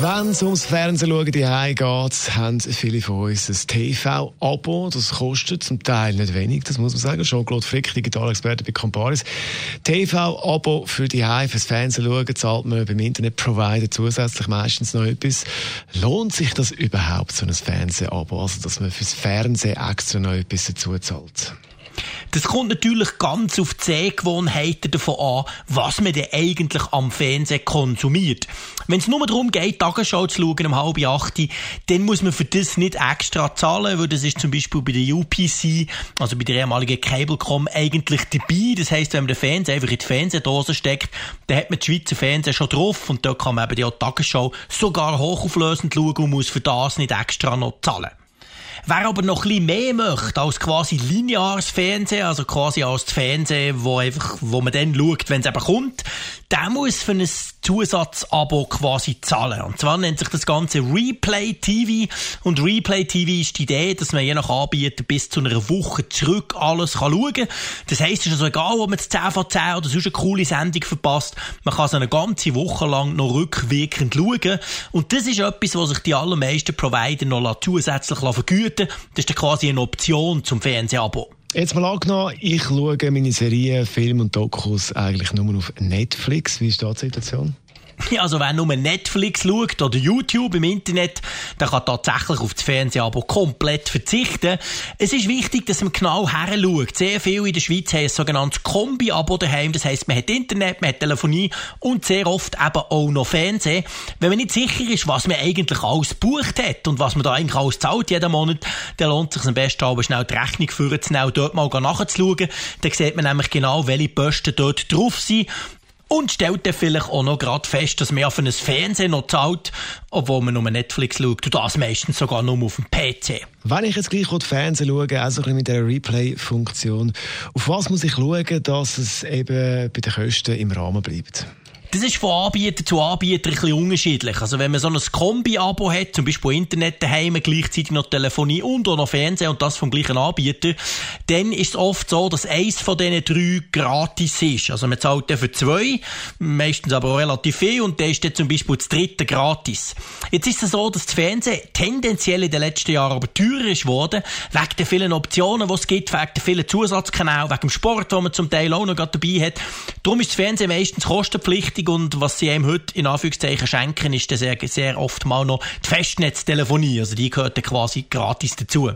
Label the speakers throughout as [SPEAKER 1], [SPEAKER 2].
[SPEAKER 1] wenn es ums Fernsehen schauen die geht, haben viele von uns ein TV-Abo. Das kostet zum Teil nicht wenig, das muss man sagen. Jean-Claude Frick, Digitalexperte bei Comparis. TV-Abo für die Hause, fürs Fernsehen schauen, zahlt man beim Internetprovider zusätzlich meistens noch etwas. Lohnt sich das überhaupt, so ein Fernseh-Abo? Also, dass man fürs Fernsehen extra noch etwas dazu zahlt?
[SPEAKER 2] Das kommt natürlich ganz auf die Sehgewohnheiten davon an, was man denn eigentlich am Fernsehen konsumiert. Wenn es nur darum geht, Tagesschau zu schauen um halb acht, dann muss man für das nicht extra zahlen, weil das ist zum Beispiel bei der UPC, also bei der ehemaligen Cablecom, eigentlich dabei. Das heisst, wenn man den Fernseher einfach in die Fernsehdose steckt, dann hat man die Schweizer Fernsehen schon drauf und dort kann man eben die Tagesschau sogar hochauflösend schauen und muss für das nicht extra noch zahlen. Wer aber noch ein bisschen mehr möchte als quasi lineares Fernsehen, also quasi als das Fernsehen, wo einfach, wo man dann schaut, wenn es eben kommt, der muss für ein Zusatzabo quasi zahlen. Und zwar nennt sich das Ganze Replay TV. Und Replay TV ist die Idee, dass man je nach Anbieter bis zu einer Woche zurück alles kann schauen kann. Das heisst, es ist also egal, ob man das 10 von 10 oder sonst eine coole Sendung verpasst. Man kann es eine ganze Woche lang noch rückwirkend schauen. Und das ist etwas, was sich die allermeisten Provider noch zusätzlich vergüten Das ist dann quasi eine Option zum Fernsehabo.
[SPEAKER 1] Jetzt mal angenommen, ich schaue meine Serien, Filme und Dokus eigentlich nur auf Netflix. Wie ist da die Situation?
[SPEAKER 2] Also wer nur Netflix schaut oder YouTube im Internet, der kann tatsächlich auf das Fernsehabo komplett verzichten. Es ist wichtig, dass man genau her schaut. Sehr viele in der Schweiz haben ein sogenanntes Kombi-Abo daheim. Das heisst, man hat Internet, man hat Telefonie und sehr oft eben auch noch Fernsehen. Wenn man nicht sicher ist, was man eigentlich alles bucht hat und was man da eigentlich alles zahlt jeden Monat, dann lohnt es sich am besten aber schnell die Rechnung vorzunehmen und dort mal nachzuschauen. Dann sieht man nämlich genau, welche Posten dort drauf sind und stellt dann vielleicht auch noch gerade fest, dass man auf ein Fernsehen noch zahlt, obwohl man nur Netflix schaut und das meistens sogar nur auf dem PC.
[SPEAKER 1] Wenn ich jetzt gleich Fernsehen schaue, also ein bisschen mit der Replay-Funktion, auf was muss ich schauen, dass es eben bei den Kosten im Rahmen bleibt?
[SPEAKER 2] Das ist von Anbieter zu Anbieter ein bisschen unterschiedlich. Also wenn man so ein Kombi-Abo hat, zum Beispiel Internet daheim, gleichzeitig noch Telefonie und auch noch Fernsehen und das vom gleichen Anbieter, dann ist es oft so, dass eins von diesen drei gratis ist. Also man zahlt dann für zwei, meistens aber auch relativ viel und dann ist dann zum Beispiel das dritte gratis. Jetzt ist es so, dass das Fernsehen tendenziell in den letzten Jahren aber teurer ist geworden, wegen der vielen Optionen, die es gibt, wegen der vielen Zusatzkanäle, wegen dem Sport, den man zum Teil auch noch dabei hat. Darum ist das Fernsehen meistens kostenpflichtig günstig und was sie einem heute in Anführungszeichen schenken, ist sehr, sehr oft mal noch die Festnetztelefonie. Also die gehört quasi gratis dazu.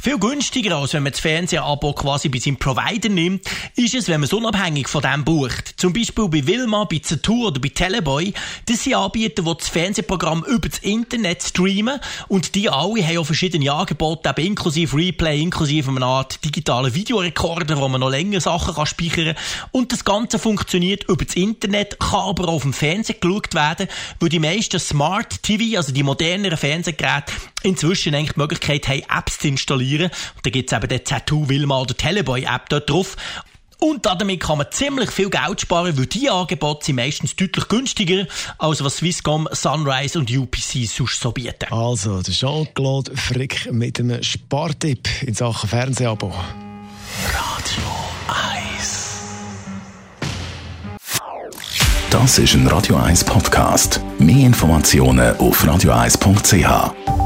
[SPEAKER 2] Viel günstiger, als wenn man das Fernsehabo quasi bei seinem Provider nimmt, ist es, wenn man es unabhängig von dem bucht. Zum Beispiel bei Wilma, bei Zatur oder bei Teleboy. Das sind Anbieter, die das Fernsehprogramm über das Internet streamen und die alle haben auch verschiedene Angebote, eben inklusive Replay, inklusive einer Art digitalen Videorekorder, wo man noch länger Sachen kann speichern kann. Und das Ganze funktioniert über das Internet, kann aber auch auf dem Fernsehen geschaut werden, weil die meisten Smart TV, also die moderneren Fernsehgeräte, inzwischen eigentlich die Möglichkeit haben, Apps zu installieren installieren. Und da gibt es eben den Tattoo Wilma oder Teleboy App dort drauf. Und damit kann man ziemlich viel Geld sparen, weil diese Angebote sind meistens deutlich günstiger, als was Swisscom, Sunrise und UPC sonst so bieten.
[SPEAKER 1] Also, der Jean-Claude Frick mit einem Spartipp in Sachen Fernsehabo.
[SPEAKER 3] Radio 1 Das ist ein Radio 1 Podcast. Mehr Informationen auf radio1.ch.